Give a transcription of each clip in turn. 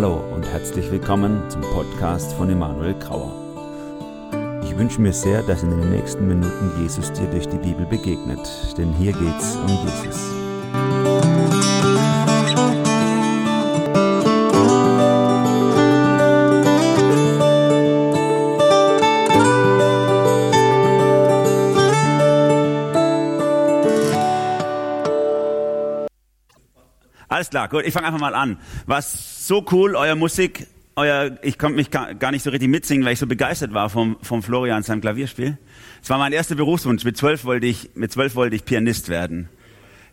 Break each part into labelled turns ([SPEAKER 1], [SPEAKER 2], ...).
[SPEAKER 1] Hallo und herzlich willkommen zum Podcast von Emanuel Grauer. Ich wünsche mir sehr, dass in den nächsten Minuten Jesus dir durch die Bibel begegnet, denn hier geht's um Jesus.
[SPEAKER 2] Alles klar, gut, ich fange einfach mal an. Was so cool, euer Musik, euer, ich konnte mich gar nicht so richtig mitsingen, weil ich so begeistert war vom, vom Florian seinem Klavierspiel. Es war mein erster Berufswunsch. Mit zwölf wollte ich, mit zwölf wollte ich Pianist werden.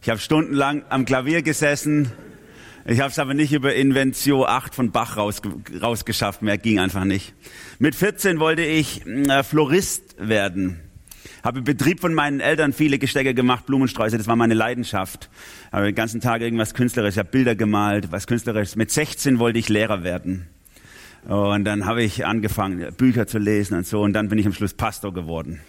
[SPEAKER 2] Ich habe stundenlang am Klavier gesessen. Ich habe es aber nicht über Inventio 8 von Bach raus, rausgeschafft. Mehr ging einfach nicht. Mit 14 wollte ich äh, Florist werden. Habe im Betrieb von meinen Eltern viele Gestecke gemacht, Blumensträuße, das war meine Leidenschaft. Habe den ganzen Tag irgendwas Künstlerisches, habe Bilder gemalt, was Künstlerisches. Mit 16 wollte ich Lehrer werden. Und dann habe ich angefangen, Bücher zu lesen und so. Und dann bin ich am Schluss Pastor geworden.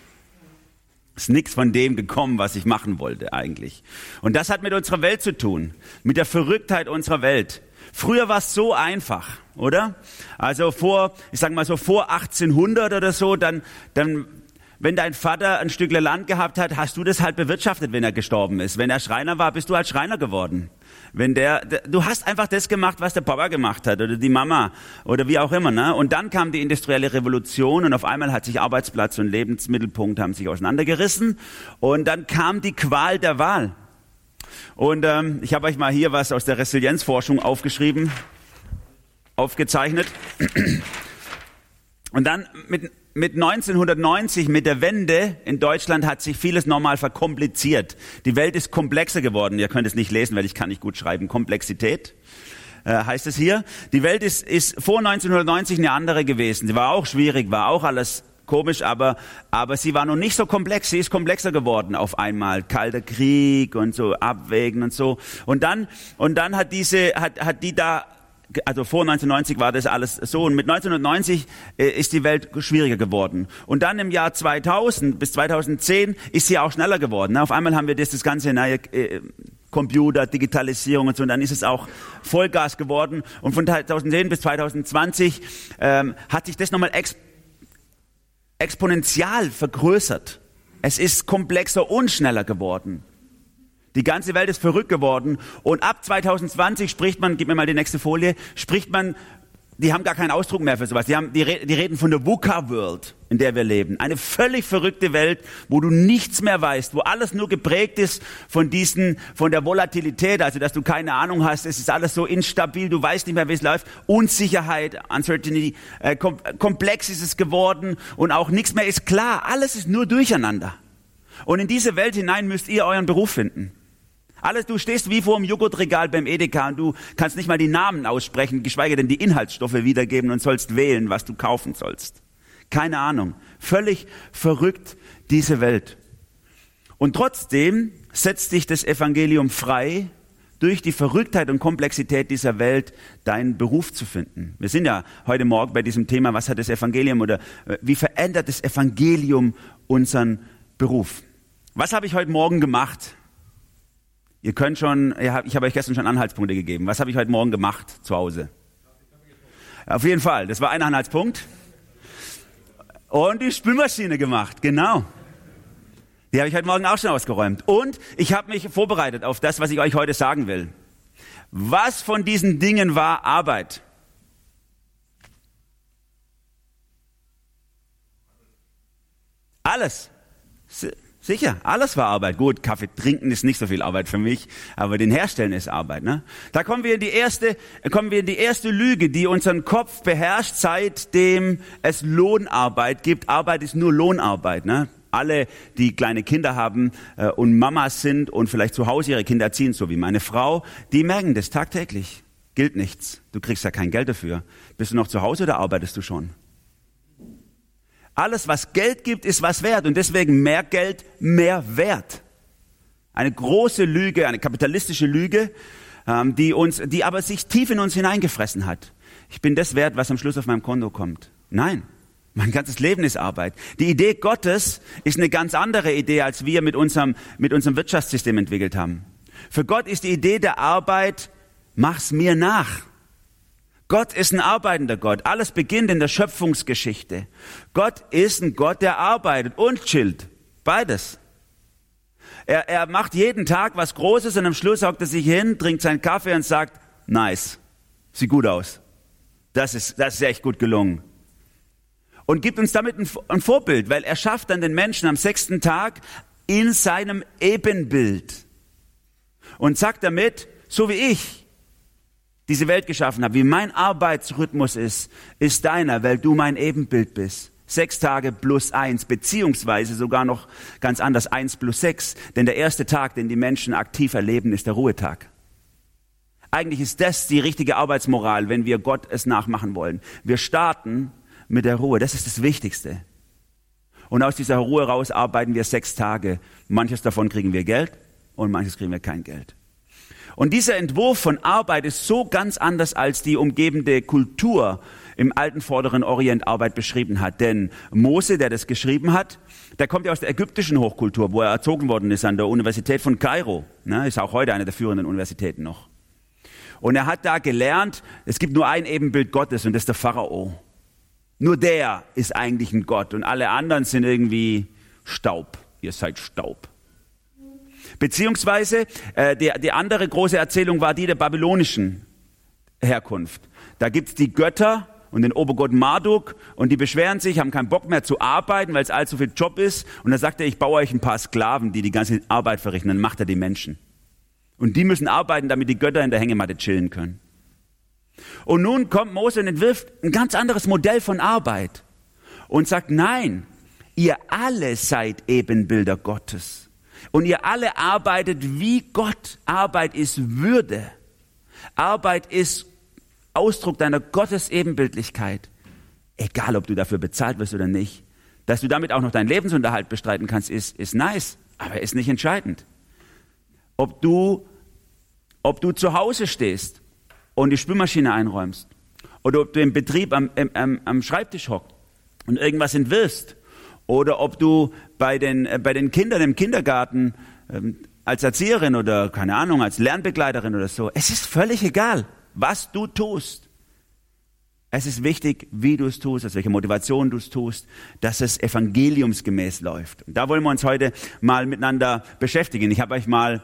[SPEAKER 2] Ist nichts von dem gekommen, was ich machen wollte eigentlich. Und das hat mit unserer Welt zu tun, mit der Verrücktheit unserer Welt. Früher war es so einfach, oder? Also vor, ich sag mal so vor 1800 oder so, dann, dann wenn dein Vater ein Stück Land gehabt hat, hast du das halt bewirtschaftet, wenn er gestorben ist. Wenn er Schreiner war, bist du halt Schreiner geworden. Wenn der, du hast einfach das gemacht, was der Papa gemacht hat oder die Mama oder wie auch immer. Ne? Und dann kam die industrielle Revolution und auf einmal hat sich Arbeitsplatz und Lebensmittelpunkt haben sich auseinandergerissen und dann kam die Qual der Wahl. Und ähm, ich habe euch mal hier was aus der Resilienzforschung aufgeschrieben, aufgezeichnet. Und dann mit mit 1990, mit der Wende in Deutschland hat sich vieles nochmal verkompliziert. Die Welt ist komplexer geworden. Ihr könnt es nicht lesen, weil ich kann nicht gut schreiben. Komplexität äh, heißt es hier. Die Welt ist, ist vor 1990 eine andere gewesen. Sie war auch schwierig, war auch alles komisch, aber, aber sie war noch nicht so komplex. Sie ist komplexer geworden auf einmal. Kalter Krieg und so Abwägen und so. Und dann, und dann hat diese, hat, hat die da also vor 1990 war das alles so und mit 1990 äh, ist die Welt schwieriger geworden. Und dann im Jahr 2000 bis 2010 ist sie auch schneller geworden. Auf einmal haben wir das, das ganze neue äh, Computer, Digitalisierung und so und dann ist es auch Vollgas geworden. Und von 2010 bis 2020 ähm, hat sich das nochmal exp exponentiell vergrößert. Es ist komplexer und schneller geworden. Die ganze Welt ist verrückt geworden. Und ab 2020 spricht man, gib mir mal die nächste Folie, spricht man, die haben gar keinen Ausdruck mehr für sowas. Die, haben, die, die reden von der VUCA-World, in der wir leben. Eine völlig verrückte Welt, wo du nichts mehr weißt, wo alles nur geprägt ist von diesen, von der Volatilität, also dass du keine Ahnung hast, es ist alles so instabil, du weißt nicht mehr, wie es läuft. Unsicherheit, Uncertainty, äh, kom komplex ist es geworden und auch nichts mehr ist klar. Alles ist nur durcheinander. Und in diese Welt hinein müsst ihr euren Beruf finden. Alles, du stehst wie vor dem Joghurtregal beim Edeka und du kannst nicht mal die Namen aussprechen, geschweige denn die Inhaltsstoffe wiedergeben und sollst wählen, was du kaufen sollst. Keine Ahnung. Völlig verrückt diese Welt. Und trotzdem setzt dich das Evangelium frei, durch die Verrücktheit und Komplexität dieser Welt deinen Beruf zu finden. Wir sind ja heute Morgen bei diesem Thema, was hat das Evangelium oder äh, wie verändert das Evangelium unseren Beruf? Was habe ich heute Morgen gemacht? Ihr könnt schon, ich habe euch gestern schon Anhaltspunkte gegeben. Was habe ich heute Morgen gemacht zu Hause? Auf jeden Fall, das war ein Anhaltspunkt. Und die Spülmaschine gemacht, genau. Die habe ich heute Morgen auch schon ausgeräumt. Und ich habe mich vorbereitet auf das, was ich euch heute sagen will. Was von diesen Dingen war Arbeit? Alles. Sicher, alles war Arbeit. Gut, Kaffee trinken ist nicht so viel Arbeit für mich, aber den Herstellen ist Arbeit. Ne? Da kommen wir in die erste, kommen wir in die erste Lüge, die unseren Kopf beherrscht, seitdem es Lohnarbeit gibt. Arbeit ist nur Lohnarbeit. Ne? Alle, die kleine Kinder haben äh, und Mamas sind und vielleicht zu Hause ihre Kinder erziehen, so wie meine Frau, die merken das tagtäglich. Gilt nichts. Du kriegst ja kein Geld dafür. Bist du noch zu Hause oder arbeitest du schon? Alles, was Geld gibt, ist was wert und deswegen mehr Geld, mehr Wert. Eine große Lüge, eine kapitalistische Lüge, ähm, die uns, die aber sich tief in uns hineingefressen hat. Ich bin das wert, was am Schluss auf meinem Konto kommt. Nein. Mein ganzes Leben ist Arbeit. Die Idee Gottes ist eine ganz andere Idee, als wir mit unserem, mit unserem Wirtschaftssystem entwickelt haben. Für Gott ist die Idee der Arbeit, mach's mir nach. Gott ist ein arbeitender Gott. Alles beginnt in der Schöpfungsgeschichte. Gott ist ein Gott, der arbeitet und chillt. Beides. Er, er macht jeden Tag was Großes und am Schluss hockt er sich hin, trinkt seinen Kaffee und sagt, nice, sieht gut aus. Das ist, das ist echt gut gelungen. Und gibt uns damit ein, ein Vorbild, weil er schafft dann den Menschen am sechsten Tag in seinem Ebenbild. Und sagt damit, so wie ich diese Welt geschaffen habe, wie mein Arbeitsrhythmus ist, ist deiner, weil du mein Ebenbild bist. Sechs Tage plus eins, beziehungsweise sogar noch ganz anders, eins plus sechs. Denn der erste Tag, den die Menschen aktiv erleben, ist der Ruhetag. Eigentlich ist das die richtige Arbeitsmoral, wenn wir Gott es nachmachen wollen. Wir starten mit der Ruhe. Das ist das Wichtigste. Und aus dieser Ruhe raus arbeiten wir sechs Tage. Manches davon kriegen wir Geld und manches kriegen wir kein Geld. Und dieser Entwurf von Arbeit ist so ganz anders, als die umgebende Kultur im alten Vorderen Orient Arbeit beschrieben hat. Denn Mose, der das geschrieben hat, der kommt ja aus der ägyptischen Hochkultur, wo er erzogen worden ist an der Universität von Kairo. Ne, ist auch heute eine der führenden Universitäten noch. Und er hat da gelernt, es gibt nur ein Ebenbild Gottes und das ist der Pharao. Nur der ist eigentlich ein Gott und alle anderen sind irgendwie Staub. Ihr seid Staub. Beziehungsweise äh, die, die andere große Erzählung war die der babylonischen Herkunft. Da gibt's die Götter und den Obergott Marduk und die beschweren sich, haben keinen Bock mehr zu arbeiten, weil es allzu viel Job ist. Und dann sagt er, ich baue euch ein paar Sklaven, die die ganze Arbeit verrichten. Dann macht er die Menschen. Und die müssen arbeiten, damit die Götter in der Hängematte chillen können. Und nun kommt Mose und entwirft ein ganz anderes Modell von Arbeit und sagt, nein, ihr alle seid Ebenbilder Gottes. Und ihr alle arbeitet wie Gott. Arbeit ist Würde. Arbeit ist Ausdruck deiner Gottesebenbildlichkeit. Egal, ob du dafür bezahlt wirst oder nicht. Dass du damit auch noch deinen Lebensunterhalt bestreiten kannst, ist, ist nice, aber ist nicht entscheidend. Ob du, ob du zu Hause stehst und die Spülmaschine einräumst oder ob du im Betrieb am, am, am Schreibtisch hockst und irgendwas entwirfst oder ob du bei den, äh, bei den Kindern im Kindergarten ähm, als Erzieherin oder keine Ahnung, als Lernbegleiterin oder so. Es ist völlig egal, was du tust. Es ist wichtig, wie du es tust, aus welcher Motivation du es tust, dass es evangeliumsgemäß läuft. Und da wollen wir uns heute mal miteinander beschäftigen. Ich habe euch mal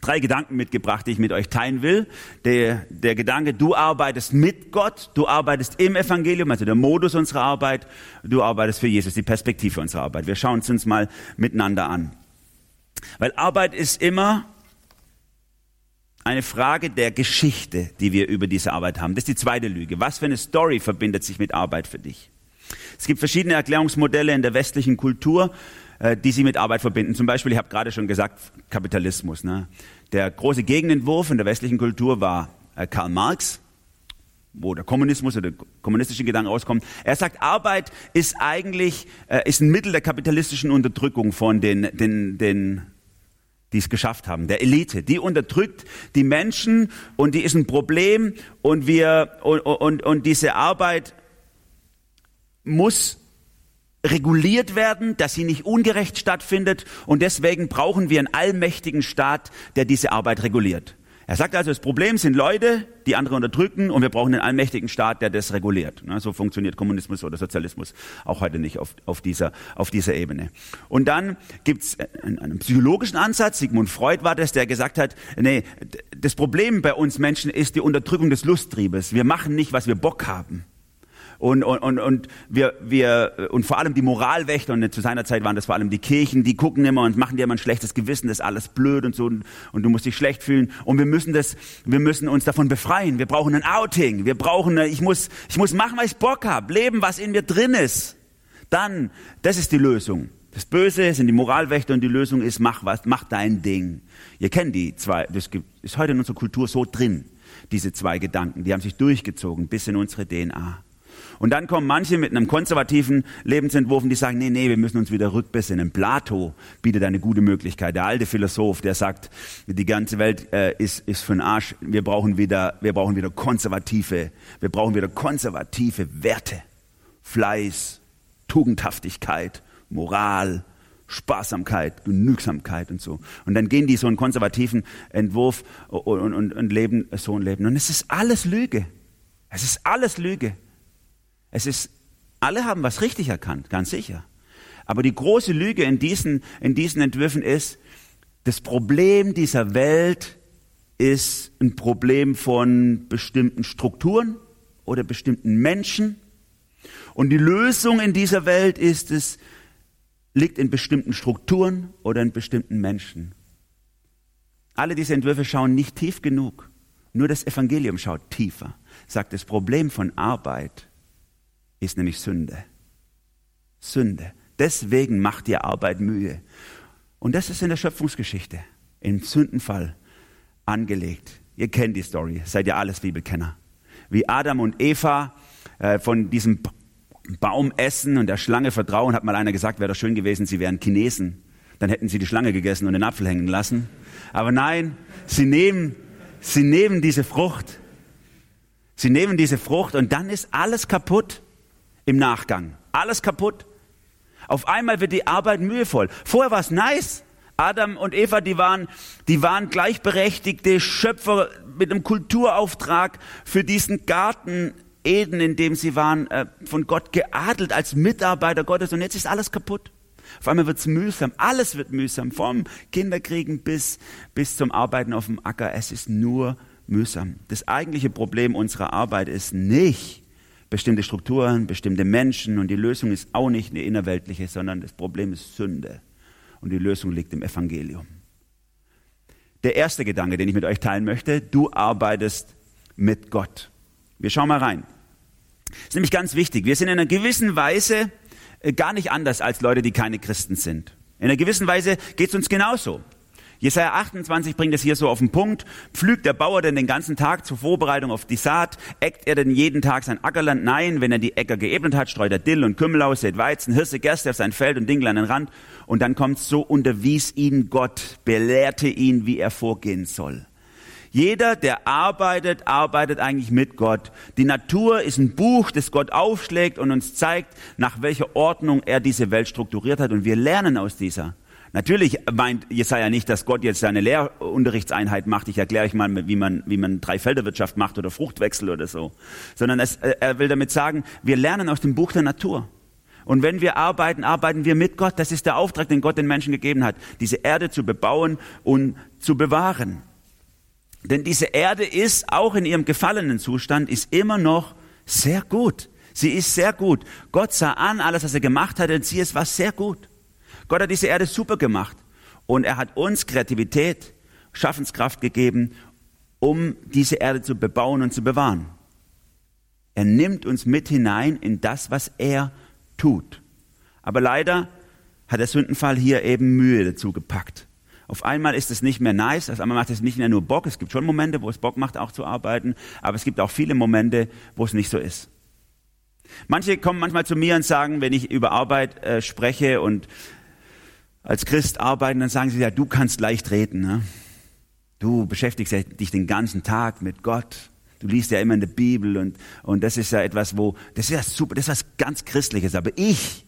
[SPEAKER 2] drei Gedanken mitgebracht, die ich mit euch teilen will. Der, der Gedanke, du arbeitest mit Gott, du arbeitest im Evangelium, also der Modus unserer Arbeit, du arbeitest für Jesus, die Perspektive unserer Arbeit. Wir schauen es uns mal miteinander an. Weil Arbeit ist immer eine Frage der Geschichte, die wir über diese Arbeit haben. Das ist die zweite Lüge. Was für eine Story verbindet sich mit Arbeit für dich? Es gibt verschiedene Erklärungsmodelle in der westlichen Kultur. Äh, die sie mit Arbeit verbinden. Zum Beispiel, ich habe gerade schon gesagt, Kapitalismus. Ne? Der große Gegenentwurf in der westlichen Kultur war äh, Karl Marx, wo der Kommunismus oder der kommunistische Gedanke auskommt. Er sagt, Arbeit ist eigentlich äh, ist ein Mittel der kapitalistischen Unterdrückung von den, den, den die es geschafft haben, der Elite. Die unterdrückt die Menschen und die ist ein Problem und wir und, und, und diese Arbeit muss reguliert werden, dass sie nicht ungerecht stattfindet und deswegen brauchen wir einen allmächtigen Staat, der diese Arbeit reguliert. Er sagt also, das Problem sind Leute, die andere unterdrücken und wir brauchen einen allmächtigen Staat, der das reguliert. So funktioniert Kommunismus oder Sozialismus auch heute nicht auf, auf, dieser, auf dieser Ebene. Und dann gibt's einen, einen psychologischen Ansatz, Sigmund Freud war das, der gesagt hat, nee, das Problem bei uns Menschen ist die Unterdrückung des Lusttriebes. Wir machen nicht, was wir Bock haben. Und, und, und, und wir, wir, und vor allem die Moralwächter, und zu seiner Zeit waren das vor allem die Kirchen, die gucken immer und machen dir immer ein schlechtes Gewissen, das ist alles blöd und so, und, und du musst dich schlecht fühlen. Und wir müssen das, wir müssen uns davon befreien. Wir brauchen ein Outing. Wir brauchen, eine, ich muss, ich muss machen, was ich Bock habe, leben, was in mir drin ist. Dann, das ist die Lösung. Das Böse sind die Moralwächter und die Lösung ist, mach was, mach dein Ding. Ihr kennt die zwei, das ist heute in unserer Kultur so drin, diese zwei Gedanken. Die haben sich durchgezogen bis in unsere DNA. Und dann kommen manche mit einem konservativen Lebensentwurf und die sagen, nee, nee, wir müssen uns wieder rückbesinnen. Plato bietet eine gute Möglichkeit. Der alte Philosoph, der sagt, die ganze Welt äh, ist, ist für den Arsch. Wir brauchen wieder, wir brauchen wieder konservative, wir brauchen wieder konservative Werte. Fleiß, Tugendhaftigkeit, Moral, Sparsamkeit, Genügsamkeit und so. Und dann gehen die so einen konservativen Entwurf und, und, und leben so ein Leben. Und es ist alles Lüge. Es ist alles Lüge. Es ist, alle haben was richtig erkannt, ganz sicher. Aber die große Lüge in diesen, in diesen Entwürfen ist, das Problem dieser Welt ist ein Problem von bestimmten Strukturen oder bestimmten Menschen. Und die Lösung in dieser Welt ist es, liegt in bestimmten Strukturen oder in bestimmten Menschen. Alle diese Entwürfe schauen nicht tief genug. Nur das Evangelium schaut tiefer. Sagt, das Problem von Arbeit ist nämlich Sünde. Sünde. Deswegen macht dir Arbeit Mühe. Und das ist in der Schöpfungsgeschichte, im Sündenfall angelegt. Ihr kennt die Story, seid ihr alles Bibelkenner. Wie Adam und Eva äh, von diesem Baum essen und der Schlange vertrauen, hat mal einer gesagt, wäre doch schön gewesen, sie wären Chinesen. Dann hätten sie die Schlange gegessen und den Apfel hängen lassen. Aber nein, sie nehmen, sie nehmen diese Frucht. Sie nehmen diese Frucht und dann ist alles kaputt im Nachgang. Alles kaputt. Auf einmal wird die Arbeit mühevoll. Vorher war es nice. Adam und Eva, die waren, die waren gleichberechtigte Schöpfer mit einem Kulturauftrag für diesen Garten Eden, in dem sie waren, äh, von Gott geadelt als Mitarbeiter Gottes. Und jetzt ist alles kaputt. Auf einmal wird es mühsam. Alles wird mühsam. Vom Kinderkriegen bis, bis zum Arbeiten auf dem Acker. Es ist nur mühsam. Das eigentliche Problem unserer Arbeit ist nicht, bestimmte Strukturen, bestimmte Menschen und die Lösung ist auch nicht eine innerweltliche, sondern das Problem ist Sünde und die Lösung liegt im Evangelium. Der erste Gedanke, den ich mit euch teilen möchte, du arbeitest mit Gott. Wir schauen mal rein. Das ist nämlich ganz wichtig. Wir sind in einer gewissen Weise äh, gar nicht anders als Leute, die keine Christen sind. In einer gewissen Weise geht es uns genauso. Jesaja 28 bringt es hier so auf den Punkt. Pflügt der Bauer denn den ganzen Tag zur Vorbereitung auf die Saat? Eckt er denn jeden Tag sein Ackerland? Nein, wenn er die Äcker geebnet hat, streut er Dill und Kümmel aus, sät Weizen, Hirse, Gerste auf sein Feld und Dinkel an den Rand. Und dann kommt's so, unterwies ihn Gott, belehrte ihn, wie er vorgehen soll. Jeder, der arbeitet, arbeitet eigentlich mit Gott. Die Natur ist ein Buch, das Gott aufschlägt und uns zeigt, nach welcher Ordnung er diese Welt strukturiert hat. Und wir lernen aus dieser. Natürlich meint Jesaja nicht, dass Gott jetzt seine Lehrunterrichtseinheit macht. Ich erkläre euch mal, wie man, wie man Dreifelderwirtschaft macht oder Fruchtwechsel oder so. Sondern es, äh, er will damit sagen, wir lernen aus dem Buch der Natur. Und wenn wir arbeiten, arbeiten wir mit Gott. Das ist der Auftrag, den Gott den Menschen gegeben hat, diese Erde zu bebauen und zu bewahren. Denn diese Erde ist, auch in ihrem gefallenen Zustand, ist immer noch sehr gut. Sie ist sehr gut. Gott sah an, alles, was er gemacht hat, und sie ist was sehr gut. Gott hat diese Erde super gemacht und er hat uns Kreativität, Schaffenskraft gegeben, um diese Erde zu bebauen und zu bewahren. Er nimmt uns mit hinein in das, was er tut. Aber leider hat der Sündenfall hier eben Mühe dazu gepackt. Auf einmal ist es nicht mehr nice, auf einmal macht es nicht mehr nur Bock. Es gibt schon Momente, wo es Bock macht, auch zu arbeiten, aber es gibt auch viele Momente, wo es nicht so ist. Manche kommen manchmal zu mir und sagen, wenn ich über Arbeit äh, spreche und als Christ arbeiten, dann sagen sie, ja, du kannst leicht reden. Ne? Du beschäftigst dich den ganzen Tag mit Gott. Du liest ja immer in der Bibel und, und das ist ja etwas, wo, das ist ja super, das ist was ganz Christliches. Aber ich,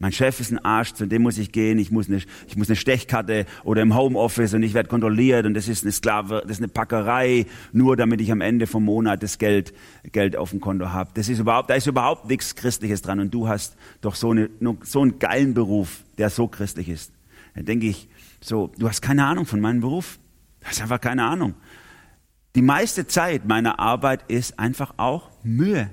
[SPEAKER 2] mein Chef ist ein Arsch, zu dem muss ich gehen, ich muss eine, ich muss eine Stechkarte oder im Homeoffice und ich werde kontrolliert und das ist eine Sklave, das ist eine Packerei, nur damit ich am Ende vom Monat das Geld, Geld auf dem Konto habe. Das ist überhaupt, da ist überhaupt nichts Christliches dran und du hast doch so, eine, so einen geilen Beruf, der so christlich ist. Dann denke ich so, du hast keine Ahnung von meinem Beruf. Du hast einfach keine Ahnung. Die meiste Zeit meiner Arbeit ist einfach auch Mühe.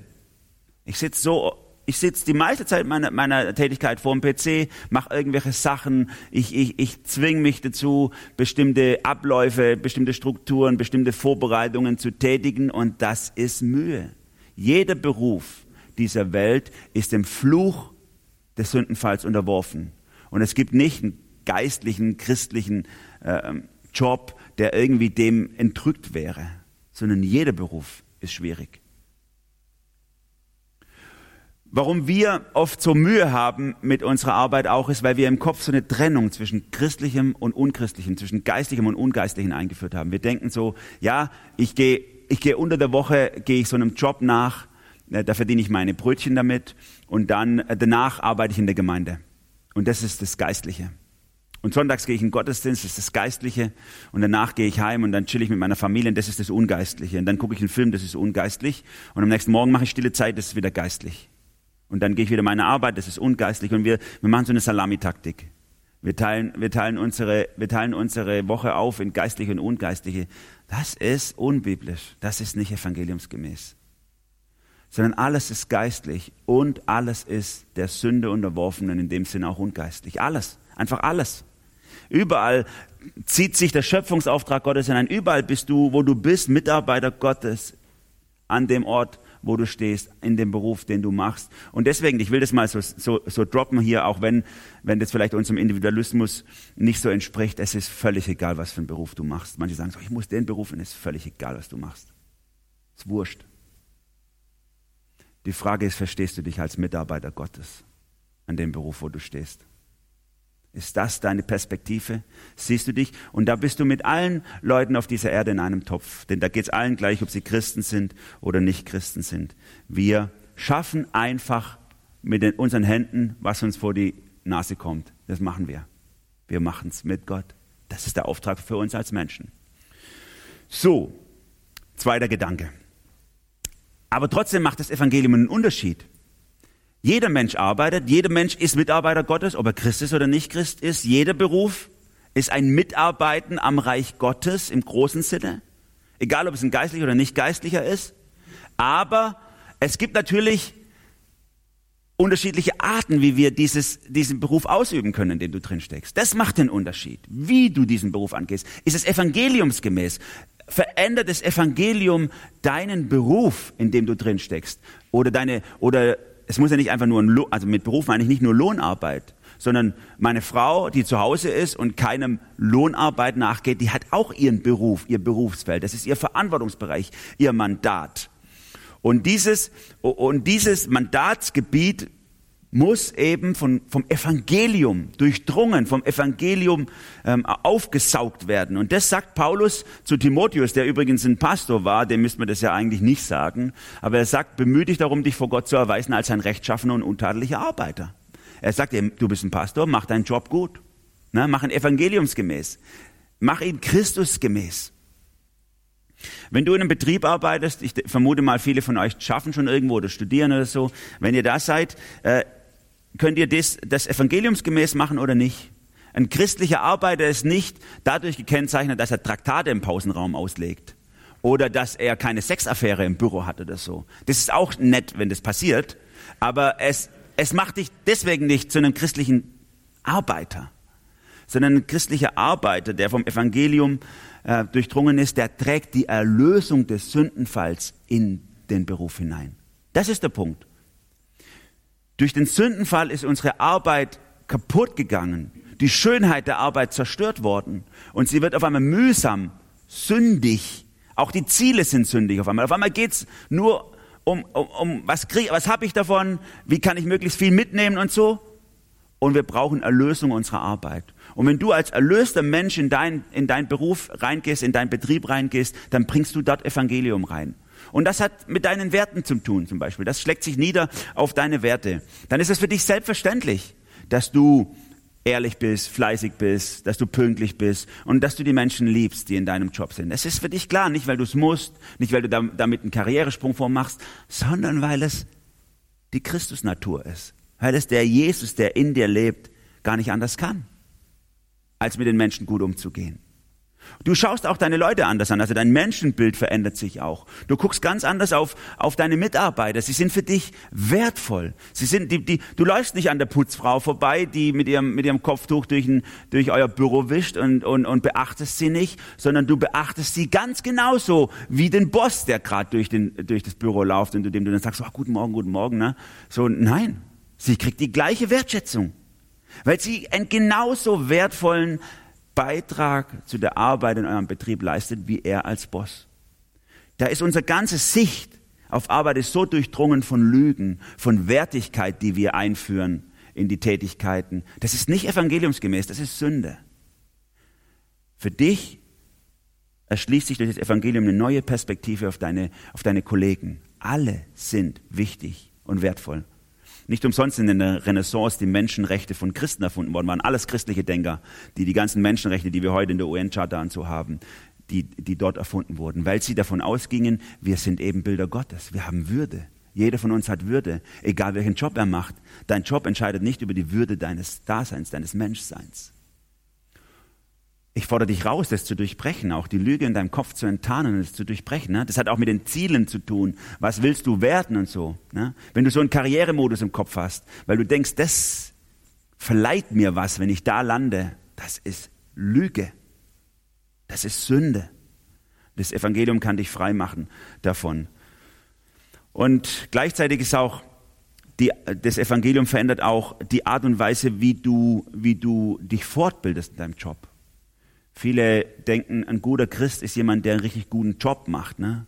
[SPEAKER 2] Ich sitze so, ich sitze die meiste Zeit meiner, meiner Tätigkeit vor dem PC, mache irgendwelche Sachen, ich, ich, ich zwinge mich dazu, bestimmte Abläufe, bestimmte Strukturen, bestimmte Vorbereitungen zu tätigen und das ist Mühe. Jeder Beruf dieser Welt ist dem Fluch des Sündenfalls unterworfen. Und es gibt nicht einen geistlichen, christlichen äh, Job, der irgendwie dem entrückt wäre, sondern jeder Beruf ist schwierig. Warum wir oft so Mühe haben mit unserer Arbeit auch ist, weil wir im Kopf so eine Trennung zwischen christlichem und unchristlichem, zwischen geistlichem und ungeistlichem eingeführt haben. Wir denken so, ja, ich gehe ich gehe unter der Woche, gehe ich so einem Job nach, äh, da verdiene ich meine Brötchen damit und dann äh, danach arbeite ich in der Gemeinde. Und das ist das Geistliche. Und sonntags gehe ich in den Gottesdienst, das ist das Geistliche. Und danach gehe ich heim und dann chill ich mit meiner Familie und das ist das Ungeistliche. Und dann gucke ich einen Film, das ist ungeistlich. Und am nächsten Morgen mache ich stille Zeit, das ist wieder geistlich. Und dann gehe ich wieder meine Arbeit, das ist ungeistlich. Und wir, wir machen so eine Salamitaktik. Wir teilen, wir, teilen unsere, wir teilen unsere Woche auf in geistliche und ungeistliche. Das ist unbiblisch. Das ist nicht evangeliumsgemäß. Sondern alles ist geistlich und alles ist der Sünde unterworfen und in dem Sinne auch ungeistlich. Alles. Einfach alles. Überall zieht sich der Schöpfungsauftrag Gottes hinein. Überall bist du, wo du bist, Mitarbeiter Gottes an dem Ort, wo du stehst, in dem Beruf, den du machst. Und deswegen, ich will das mal so, so, so droppen hier, auch wenn, wenn das vielleicht unserem Individualismus nicht so entspricht. Es ist völlig egal, was für einen Beruf du machst. Manche sagen so, ich muss den Beruf, und es ist völlig egal, was du machst. Es ist wurscht. Die Frage ist, verstehst du dich als Mitarbeiter Gottes an dem Beruf, wo du stehst? Ist das deine Perspektive? Siehst du dich? Und da bist du mit allen Leuten auf dieser Erde in einem Topf. Denn da geht es allen gleich, ob sie Christen sind oder nicht Christen sind. Wir schaffen einfach mit den, unseren Händen, was uns vor die Nase kommt. Das machen wir. Wir machen es mit Gott. Das ist der Auftrag für uns als Menschen. So, zweiter Gedanke. Aber trotzdem macht das Evangelium einen Unterschied. Jeder Mensch arbeitet, jeder Mensch ist Mitarbeiter Gottes, ob er Christ ist oder nicht Christ ist. Jeder Beruf ist ein Mitarbeiten am Reich Gottes im großen Sinne. Egal, ob es ein geistlicher oder nicht geistlicher ist. Aber es gibt natürlich unterschiedliche Arten, wie wir dieses, diesen Beruf ausüben können, in dem du drin steckst. Das macht den Unterschied, wie du diesen Beruf angehst. Ist es evangeliumsgemäß? Verändert das Evangelium deinen Beruf, in dem du drin steckst? Oder deine, oder es muss ja nicht einfach nur ein Lohn, also mit Beruf meine ich nicht nur Lohnarbeit, sondern meine Frau, die zu Hause ist und keinem Lohnarbeit nachgeht, die hat auch ihren Beruf, ihr Berufsfeld. Das ist ihr Verantwortungsbereich, ihr Mandat. Und dieses, und dieses Mandatsgebiet muss eben von, vom Evangelium durchdrungen, vom Evangelium ähm, aufgesaugt werden. Und das sagt Paulus zu Timotheus, der übrigens ein Pastor war, dem müsste man das ja eigentlich nicht sagen, aber er sagt, bemühe dich darum, dich vor Gott zu erweisen als ein rechtschaffener und untadeliger Arbeiter. Er sagt, du bist ein Pastor, mach deinen Job gut, ne? mach ihn evangeliumsgemäß, mach ihn Christusgemäß. Wenn du in einem Betrieb arbeitest, ich vermute mal, viele von euch schaffen schon irgendwo oder studieren oder so, wenn ihr da seid, äh, könnt ihr das, das evangeliumsgemäß machen oder nicht? Ein christlicher Arbeiter ist nicht dadurch gekennzeichnet, dass er Traktate im Pausenraum auslegt oder dass er keine Sexaffäre im Büro hat oder so. Das ist auch nett, wenn das passiert, aber es, es macht dich deswegen nicht zu einem christlichen Arbeiter, sondern ein christlicher Arbeiter, der vom Evangelium äh, durchdrungen ist, der trägt die Erlösung des Sündenfalls in den Beruf hinein. Das ist der Punkt. Durch den Sündenfall ist unsere Arbeit kaputt gegangen, die Schönheit der Arbeit zerstört worden und sie wird auf einmal mühsam, sündig. Auch die Ziele sind sündig auf einmal. Auf einmal geht's nur um, um, um was krieg, was habe ich davon, wie kann ich möglichst viel mitnehmen und so. Und wir brauchen Erlösung unserer Arbeit. Und wenn du als erlöster Mensch in deinen in dein Beruf reingehst, in deinen Betrieb reingehst, dann bringst du dort Evangelium rein. Und das hat mit deinen Werten zu tun, zum Beispiel. Das schlägt sich nieder auf deine Werte. Dann ist es für dich selbstverständlich, dass du ehrlich bist, fleißig bist, dass du pünktlich bist und dass du die Menschen liebst, die in deinem Job sind. Es ist für dich klar, nicht weil du es musst, nicht weil du damit einen Karrieresprung vormachst, sondern weil es die Christusnatur ist. Weil es der Jesus, der in dir lebt, gar nicht anders kann, als mit den Menschen gut umzugehen. Du schaust auch deine Leute anders an, also dein Menschenbild verändert sich auch. Du guckst ganz anders auf, auf deine Mitarbeiter. Sie sind für dich wertvoll. Sie sind, die, die, du läufst nicht an der Putzfrau vorbei, die mit ihrem, mit ihrem Kopftuch durch, ein, durch euer Büro wischt und, und, und beachtest sie nicht, sondern du beachtest sie ganz genauso wie den Boss, der gerade durch, durch das Büro läuft und dem du dann sagst, oh, guten Morgen, guten Morgen. Ne? So, nein, sie kriegt die gleiche Wertschätzung, weil sie einen genauso wertvollen Beitrag zu der Arbeit in eurem Betrieb leistet, wie er als Boss. Da ist unsere ganze Sicht auf Arbeit ist so durchdrungen von Lügen, von Wertigkeit, die wir einführen in die Tätigkeiten. Das ist nicht evangeliumsgemäß, das ist Sünde. Für dich erschließt sich durch das Evangelium eine neue Perspektive auf deine, auf deine Kollegen. Alle sind wichtig und wertvoll. Nicht umsonst in der Renaissance die Menschenrechte von Christen erfunden worden, waren alles christliche Denker, die die ganzen Menschenrechte, die wir heute in der UN-Charta und so haben, die, die dort erfunden wurden, weil sie davon ausgingen, wir sind eben Bilder Gottes, wir haben Würde. Jeder von uns hat Würde, egal welchen Job er macht. Dein Job entscheidet nicht über die Würde deines Daseins, deines Menschseins. Ich fordere dich raus, das zu durchbrechen, auch die Lüge in deinem Kopf zu enttarnen und es zu durchbrechen. Ne? Das hat auch mit den Zielen zu tun. Was willst du werden und so. Ne? Wenn du so einen Karrieremodus im Kopf hast, weil du denkst, das verleiht mir was, wenn ich da lande, das ist Lüge. Das ist Sünde. Das Evangelium kann dich frei machen davon. Und gleichzeitig ist auch die, das Evangelium verändert auch die Art und Weise, wie du, wie du dich fortbildest in deinem Job. Viele denken, ein guter Christ ist jemand, der einen richtig guten Job macht, ne?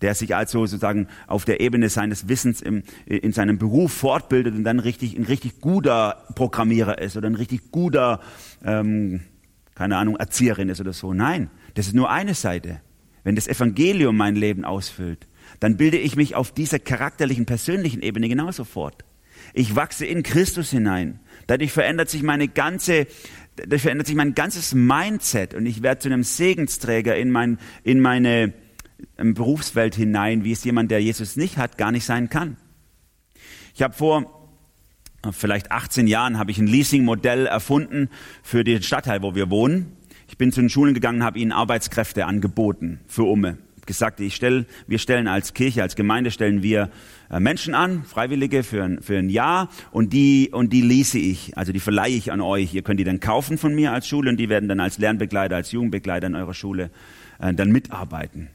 [SPEAKER 2] der sich also sozusagen auf der Ebene seines Wissens im, in seinem Beruf fortbildet und dann richtig, ein richtig guter Programmierer ist oder ein richtig guter, ähm, keine Ahnung, Erzieherin ist oder so. Nein, das ist nur eine Seite. Wenn das Evangelium mein Leben ausfüllt, dann bilde ich mich auf dieser charakterlichen, persönlichen Ebene genauso fort. Ich wachse in Christus hinein. Dadurch verändert sich meine ganze dadurch verändert sich mein ganzes Mindset und ich werde zu einem Segensträger in, mein, in meine ähm, Berufswelt hinein, wie es jemand, der Jesus nicht hat, gar nicht sein kann. Ich habe vor äh, vielleicht 18 Jahren habe ich ein Leasing-Modell erfunden für den Stadtteil, wo wir wohnen. Ich bin zu den Schulen gegangen, habe ihnen Arbeitskräfte angeboten für Umme gesagt, ich stell, wir stellen als Kirche, als Gemeinde stellen wir äh, Menschen an, Freiwillige für ein, für ein Jahr und die, und die lease ich, also die verleihe ich an euch. Ihr könnt die dann kaufen von mir als Schule und die werden dann als Lernbegleiter, als Jugendbegleiter in eurer Schule äh, dann mitarbeiten.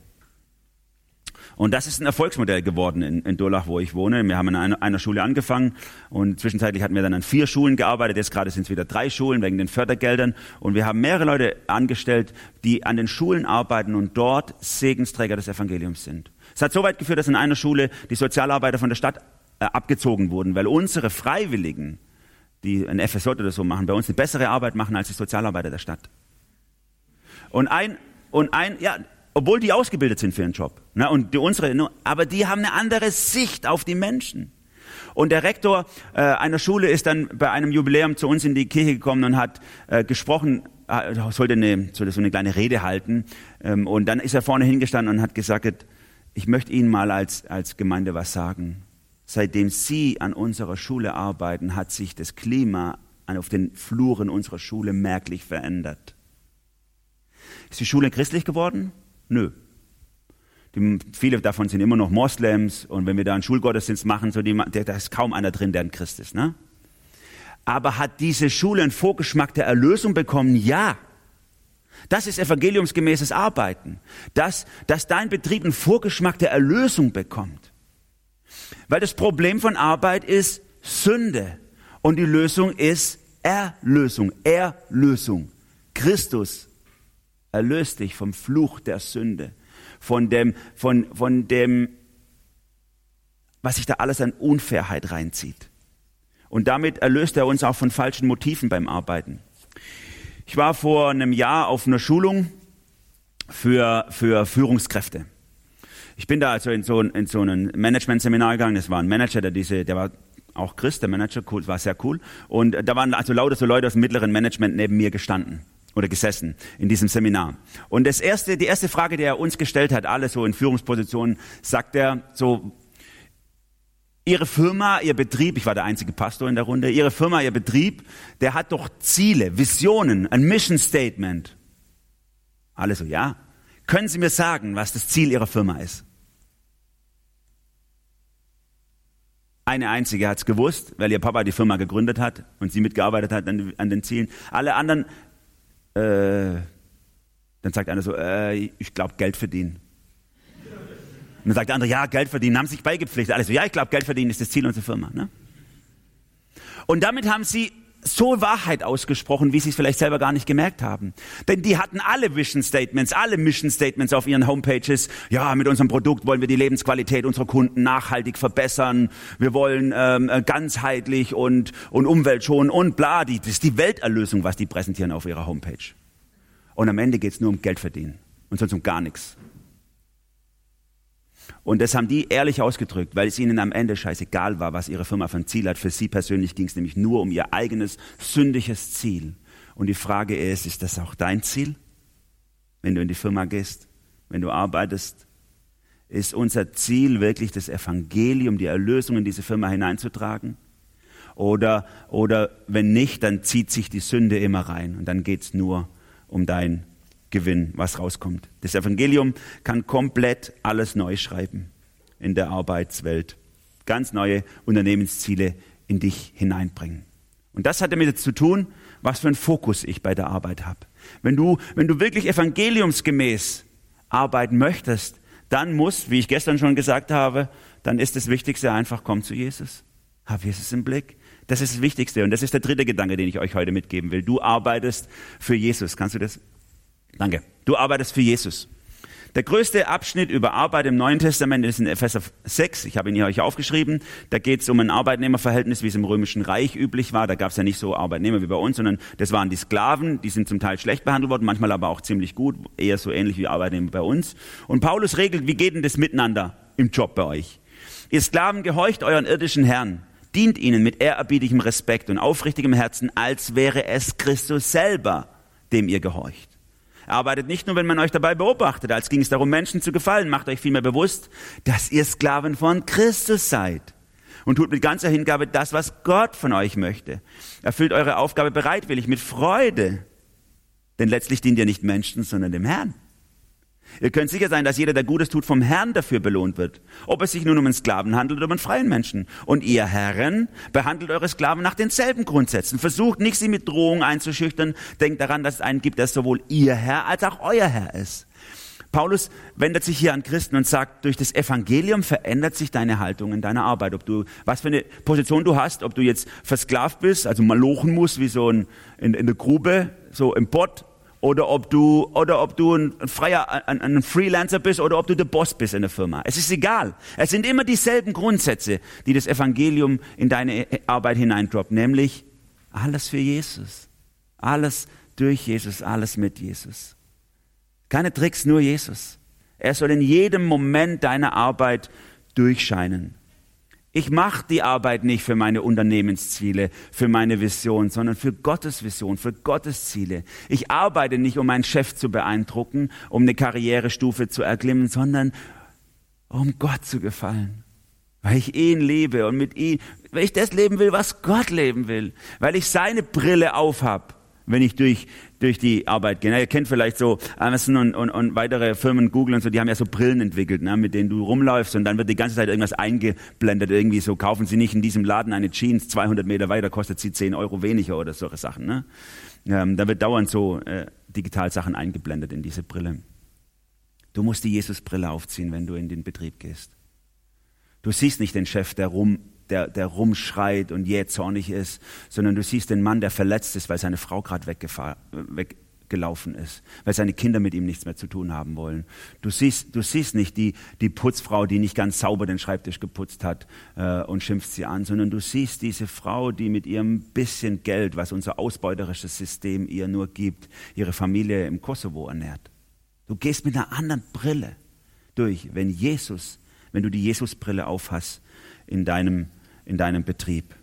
[SPEAKER 2] Und das ist ein Erfolgsmodell geworden in, in Durlach, wo ich wohne. Wir haben an einer, einer, Schule angefangen und zwischenzeitlich hatten wir dann an vier Schulen gearbeitet. Jetzt gerade sind es wieder drei Schulen wegen den Fördergeldern. Und wir haben mehrere Leute angestellt, die an den Schulen arbeiten und dort Segensträger des Evangeliums sind. Es hat so weit geführt, dass in einer Schule die Sozialarbeiter von der Stadt äh, abgezogen wurden, weil unsere Freiwilligen, die ein FSJ oder so machen, bei uns eine bessere Arbeit machen als die Sozialarbeiter der Stadt. Und ein, und ein, ja, obwohl die ausgebildet sind für ihren Job. Ne, und die unsere, aber die haben eine andere Sicht auf die Menschen. Und der Rektor äh, einer Schule ist dann bei einem Jubiläum zu uns in die Kirche gekommen und hat äh, gesprochen, äh, sollte, eine, sollte so eine kleine Rede halten. Ähm, und dann ist er vorne hingestanden und hat gesagt, ich möchte Ihnen mal als, als Gemeinde was sagen. Seitdem Sie an unserer Schule arbeiten, hat sich das Klima auf den Fluren unserer Schule merklich verändert. Ist die Schule christlich geworden? Nö. Die, viele davon sind immer noch Moslems und wenn wir da einen Schulgottesdienst machen, so die, da ist kaum einer drin, der ein Christ ist. Ne? Aber hat diese Schule einen Vorgeschmack der Erlösung bekommen? Ja. Das ist evangeliumsgemäßes Arbeiten. Dass, dass dein Betrieb einen Vorgeschmack der Erlösung bekommt. Weil das Problem von Arbeit ist Sünde. Und die Lösung ist Erlösung. Erlösung. Christus erlöst dich vom Fluch der Sünde, von dem, von, von dem, was sich da alles an Unfairheit reinzieht. Und damit erlöst er uns auch von falschen Motiven beim Arbeiten. Ich war vor einem Jahr auf einer Schulung für, für Führungskräfte. Ich bin da also in so, in so ein Management-Seminar gegangen. Das war ein Manager, der diese, der war auch Christ, der Manager, cool, war sehr cool. Und da waren also lauter so Leute aus dem mittleren Management neben mir gestanden oder gesessen in diesem Seminar. Und das erste, die erste Frage, die er uns gestellt hat, alle so in Führungspositionen, sagt er so, Ihre Firma, Ihr Betrieb, ich war der einzige Pastor in der Runde, Ihre Firma, Ihr Betrieb, der hat doch Ziele, Visionen, ein Mission Statement. Alle so, ja. Können Sie mir sagen, was das Ziel Ihrer Firma ist? Eine einzige hat es gewusst, weil ihr Papa die Firma gegründet hat und sie mitgearbeitet hat an, an den Zielen. Alle anderen äh, dann sagt einer so, äh, ich glaube Geld verdienen. Und dann sagt der andere, ja, Geld verdienen, haben sich beigepflichtet. Alle so, ja, ich glaube Geld verdienen ist das Ziel unserer Firma. Ne? Und damit haben sie so Wahrheit ausgesprochen, wie sie es vielleicht selber gar nicht gemerkt haben. Denn die hatten alle Vision Statements, alle Mission Statements auf ihren Homepages. Ja, mit unserem Produkt wollen wir die Lebensqualität unserer Kunden nachhaltig verbessern. Wir wollen ähm, ganzheitlich und, und umweltschonend und bla. Die, das ist die Welterlösung, was die präsentieren auf ihrer Homepage. Und am Ende geht es nur um Geld verdienen und sonst um gar nichts. Und das haben die ehrlich ausgedrückt, weil es ihnen am Ende scheißegal war, was ihre Firma für ein Ziel hat. Für sie persönlich ging es nämlich nur um ihr eigenes sündiges Ziel. Und die Frage ist, ist das auch dein Ziel, wenn du in die Firma gehst, wenn du arbeitest? Ist unser Ziel wirklich das Evangelium, die Erlösung in diese Firma hineinzutragen? Oder, oder wenn nicht, dann zieht sich die Sünde immer rein und dann geht es nur um dein Gewinn, was rauskommt. Das Evangelium kann komplett alles neu schreiben in der Arbeitswelt. Ganz neue Unternehmensziele in dich hineinbringen. Und das hat damit zu tun, was für einen Fokus ich bei der Arbeit habe. Wenn du, wenn du wirklich evangeliumsgemäß arbeiten möchtest, dann muss, wie ich gestern schon gesagt habe, dann ist das Wichtigste einfach, komm zu Jesus. Hab Jesus im Blick. Das ist das Wichtigste. Und das ist der dritte Gedanke, den ich euch heute mitgeben will. Du arbeitest für Jesus. Kannst du das Danke. Du arbeitest für Jesus. Der größte Abschnitt über Arbeit im Neuen Testament ist in Epheser 6. Ich habe ihn hier euch aufgeschrieben. Da geht es um ein Arbeitnehmerverhältnis, wie es im Römischen Reich üblich war. Da gab es ja nicht so Arbeitnehmer wie bei uns, sondern das waren die Sklaven. Die sind zum Teil schlecht behandelt worden, manchmal aber auch ziemlich gut, eher so ähnlich wie Arbeitnehmer bei uns. Und Paulus regelt, wie geht denn das miteinander im Job bei euch? Ihr Sklaven gehorcht euren irdischen Herrn, dient ihnen mit ehrerbietigem Respekt und aufrichtigem Herzen, als wäre es Christus selber, dem ihr gehorcht. Arbeitet nicht nur, wenn man euch dabei beobachtet, als ging es darum, Menschen zu gefallen. Macht euch vielmehr bewusst, dass ihr Sklaven von Christus seid. Und tut mit ganzer Hingabe das, was Gott von euch möchte. Erfüllt eure Aufgabe bereitwillig, mit Freude. Denn letztlich dient ihr nicht Menschen, sondern dem Herrn. Ihr könnt sicher sein, dass jeder, der Gutes tut, vom Herrn dafür belohnt wird. Ob es sich nun um einen Sklaven handelt oder um einen freien Menschen. Und ihr Herren behandelt eure Sklaven nach denselben Grundsätzen. Versucht nicht, sie mit Drohung einzuschüchtern. Denkt daran, dass es einen gibt, der sowohl ihr Herr als auch euer Herr ist. Paulus wendet sich hier an Christen und sagt, durch das Evangelium verändert sich deine Haltung in deiner Arbeit. Ob du, was für eine Position du hast, ob du jetzt versklavt bist, also malochen musst, wie so ein, in, in der Grube, so im Bott, oder ob du, oder ob du ein, freier, ein, ein Freelancer bist oder ob du der Boss bist in der Firma. Es ist egal. Es sind immer dieselben Grundsätze, die das Evangelium in deine Arbeit hineindroppt, nämlich alles für Jesus. Alles durch Jesus, alles mit Jesus. Keine Tricks, nur Jesus. Er soll in jedem Moment deiner Arbeit durchscheinen. Ich mache die Arbeit nicht für meine Unternehmensziele, für meine Vision, sondern für Gottes Vision, für Gottes Ziele. Ich arbeite nicht, um meinen Chef zu beeindrucken, um eine Karrierestufe zu erklimmen, sondern um Gott zu gefallen. Weil ich ihn liebe und mit ihm, weil ich das leben will, was Gott leben will. Weil ich seine Brille aufhab, wenn ich durch durch die Arbeit gehen. ihr kennt vielleicht so Amazon und, und, und weitere Firmen, Google und so, die haben ja so Brillen entwickelt, ne, mit denen du rumläufst und dann wird die ganze Zeit irgendwas eingeblendet, irgendwie so, kaufen Sie nicht in diesem Laden eine Jeans, 200 Meter weiter kostet sie 10 Euro weniger oder solche Sachen. Ne? Ähm, da wird dauernd so äh, Digitalsachen eingeblendet in diese Brille. Du musst die Jesus-Brille aufziehen, wenn du in den Betrieb gehst. Du siehst nicht den Chef, der rum der, der rumschreit und jähzornig ist, sondern du siehst den Mann, der verletzt ist, weil seine Frau gerade weggelaufen ist, weil seine Kinder mit ihm nichts mehr zu tun haben wollen. Du siehst, du siehst nicht die, die Putzfrau, die nicht ganz sauber den Schreibtisch geputzt hat äh, und schimpft sie an, sondern du siehst diese Frau, die mit ihrem bisschen Geld, was unser ausbeuterisches System ihr nur gibt, ihre Familie im Kosovo ernährt. Du gehst mit einer anderen Brille durch, wenn Jesus, wenn du die Jesusbrille aufhast in deinem in deinem Betrieb.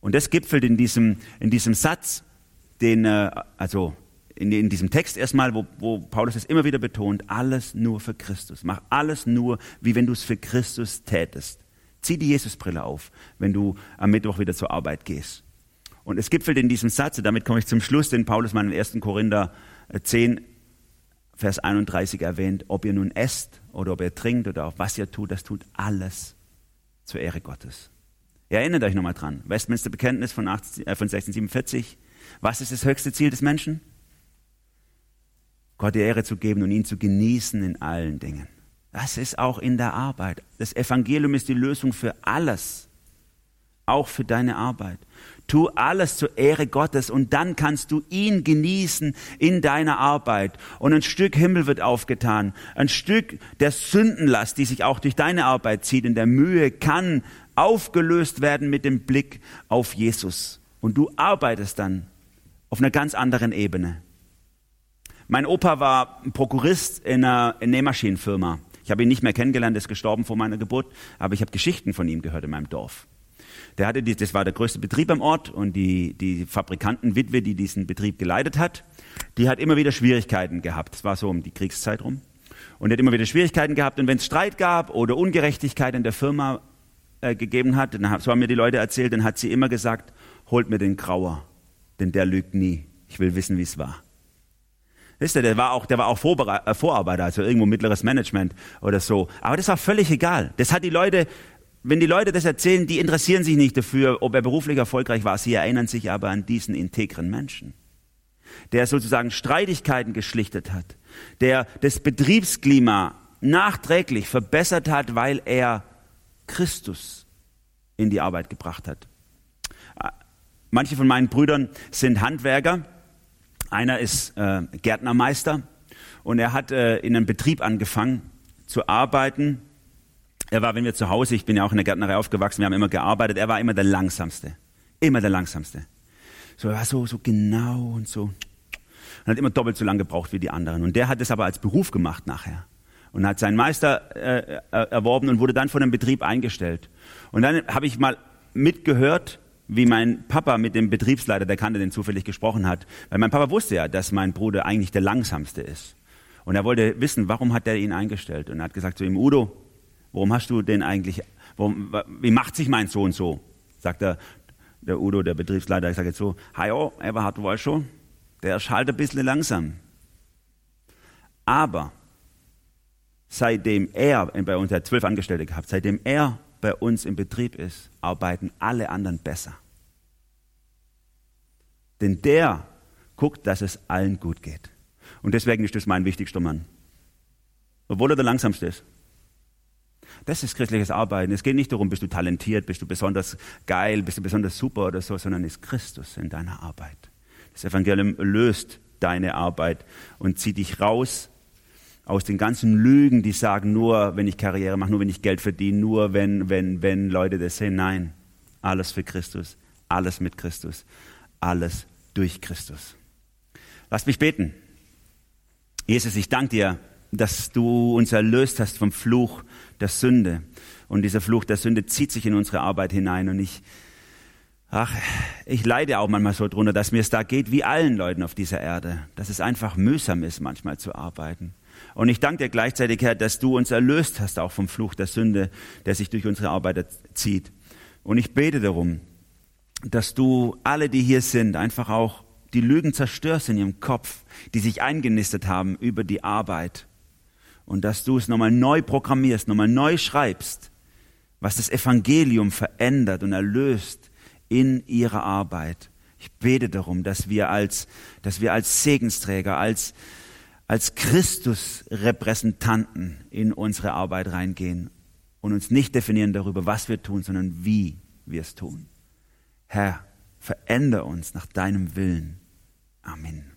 [SPEAKER 2] Und das gipfelt in diesem, in diesem Satz, den, äh, also in, in, diesem Text erstmal, wo, wo Paulus es immer wieder betont, alles nur für Christus. Mach alles nur, wie wenn du es für Christus tätest. Zieh die Jesusbrille auf, wenn du am Mittwoch wieder zur Arbeit gehst. Und es gipfelt in diesem Satz, und damit komme ich zum Schluss, den Paulus mal in 1. Korinther 10, Vers 31 erwähnt, ob ihr nun esst oder ob ihr trinkt oder auch was ihr tut, das tut alles zur Ehre Gottes. Ihr erinnert euch nochmal dran. Westminster Bekenntnis von, 18, äh, von 1647. Was ist das höchste Ziel des Menschen? Gott die Ehre zu geben und ihn zu genießen in allen Dingen. Das ist auch in der Arbeit. Das Evangelium ist die Lösung für alles, auch für deine Arbeit. Tu alles zur Ehre Gottes und dann kannst du ihn genießen in deiner Arbeit. Und ein Stück Himmel wird aufgetan. Ein Stück der Sündenlast, die sich auch durch deine Arbeit zieht, in der Mühe, kann aufgelöst werden mit dem Blick auf Jesus. Und du arbeitest dann auf einer ganz anderen Ebene. Mein Opa war Prokurist in einer Nähmaschinenfirma. Ich habe ihn nicht mehr kennengelernt, er ist gestorben vor meiner Geburt, aber ich habe Geschichten von ihm gehört in meinem Dorf. Der hatte die, das war der größte Betrieb am Ort und die, die Fabrikantenwitwe, die diesen Betrieb geleitet hat, die hat immer wieder Schwierigkeiten gehabt. Das war so um die Kriegszeit rum. Und hat immer wieder Schwierigkeiten gehabt. Und wenn es Streit gab oder Ungerechtigkeit in der Firma äh, gegeben hat, dann, so haben mir die Leute erzählt, dann hat sie immer gesagt, holt mir den Grauer, denn der lügt nie. Ich will wissen, wie es war. Wisst ihr, der war auch, der war auch äh, Vorarbeiter, also irgendwo mittleres Management oder so. Aber das war völlig egal. Das hat die Leute, wenn die Leute das erzählen, die interessieren sich nicht dafür, ob er beruflich erfolgreich war. Sie erinnern sich aber an diesen integren Menschen, der sozusagen Streitigkeiten geschlichtet hat, der das Betriebsklima nachträglich verbessert hat, weil er Christus in die Arbeit gebracht hat. Manche von meinen Brüdern sind Handwerker. Einer ist äh, Gärtnermeister und er hat äh, in einem Betrieb angefangen zu arbeiten. Er war, wenn wir zu Hause, ich bin ja auch in der Gärtnerei aufgewachsen, wir haben immer gearbeitet, er war immer der Langsamste. Immer der Langsamste. So, er war so, so genau und so. Und hat immer doppelt so lange gebraucht wie die anderen. Und der hat es aber als Beruf gemacht nachher. Und hat seinen Meister äh, äh erworben und wurde dann von dem Betrieb eingestellt. Und dann habe ich mal mitgehört, wie mein Papa mit dem Betriebsleiter, der kannte den zufällig gesprochen hat. Weil mein Papa wusste ja, dass mein Bruder eigentlich der langsamste ist. Und er wollte wissen, warum hat er ihn eingestellt? Und er hat gesagt zu ihm, Udo, warum hast du den eigentlich, warum, wie macht sich mein Sohn so? Sagt er, der Udo, der Betriebsleiter, ich sage jetzt so, oh, Eberhard, du weißt schon, der ist halt ein bisschen langsam. Aber seitdem er, bei uns hat zwölf Angestellte gehabt, seitdem er bei uns im Betrieb ist, arbeiten alle anderen besser. Denn der guckt, dass es allen gut geht. Und deswegen ist das mein wichtigster Mann. Obwohl er der langsamste ist. Das ist christliches Arbeiten. Es geht nicht darum, bist du talentiert, bist du besonders geil, bist du besonders super oder so, sondern ist Christus in deiner Arbeit. Das Evangelium löst deine Arbeit und zieht dich raus aus den ganzen Lügen, die sagen, nur wenn ich Karriere mache, nur wenn ich Geld verdiene, nur wenn, wenn, wenn Leute das sehen. Nein, alles für Christus, alles mit Christus, alles durch Christus. Lass mich beten. Jesus, ich danke dir, dass du uns erlöst hast vom Fluch der Sünde. Und dieser Fluch der Sünde zieht sich in unsere Arbeit hinein. Und ich, ach, ich leide auch manchmal so drunter, dass mir es da geht wie allen Leuten auf dieser Erde, dass es einfach mühsam ist, manchmal zu arbeiten. Und ich danke dir gleichzeitig, Herr, dass du uns erlöst hast, auch vom Fluch der Sünde, der sich durch unsere Arbeit zieht. Und ich bete darum, dass du alle, die hier sind, einfach auch die Lügen zerstörst in ihrem Kopf, die sich eingenistet haben über die Arbeit. Und dass du es nochmal neu programmierst, nochmal neu schreibst, was das Evangelium verändert und erlöst in ihrer Arbeit. Ich bete darum, dass wir als, dass wir als Segensträger, als, als Christus-Repräsentanten in unsere Arbeit reingehen und uns nicht definieren darüber, was wir tun, sondern wie wir es tun. Herr, veränder uns nach deinem Willen. Amen.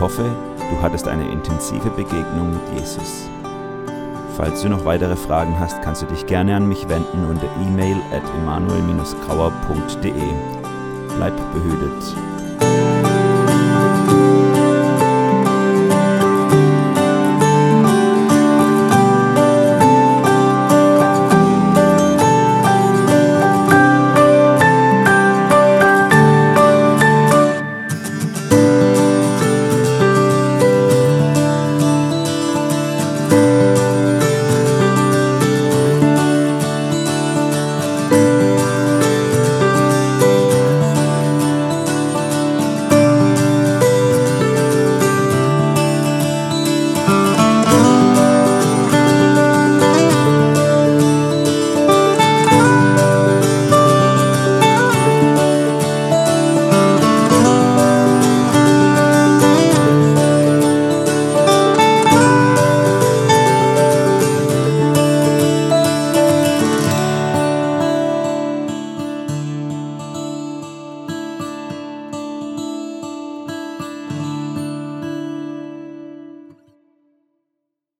[SPEAKER 1] Ich hoffe, du hattest eine intensive Begegnung mit Jesus. Falls du noch weitere Fragen hast, kannst du dich gerne an mich wenden unter e-mail at emanuel-grauer.de. Bleib behütet.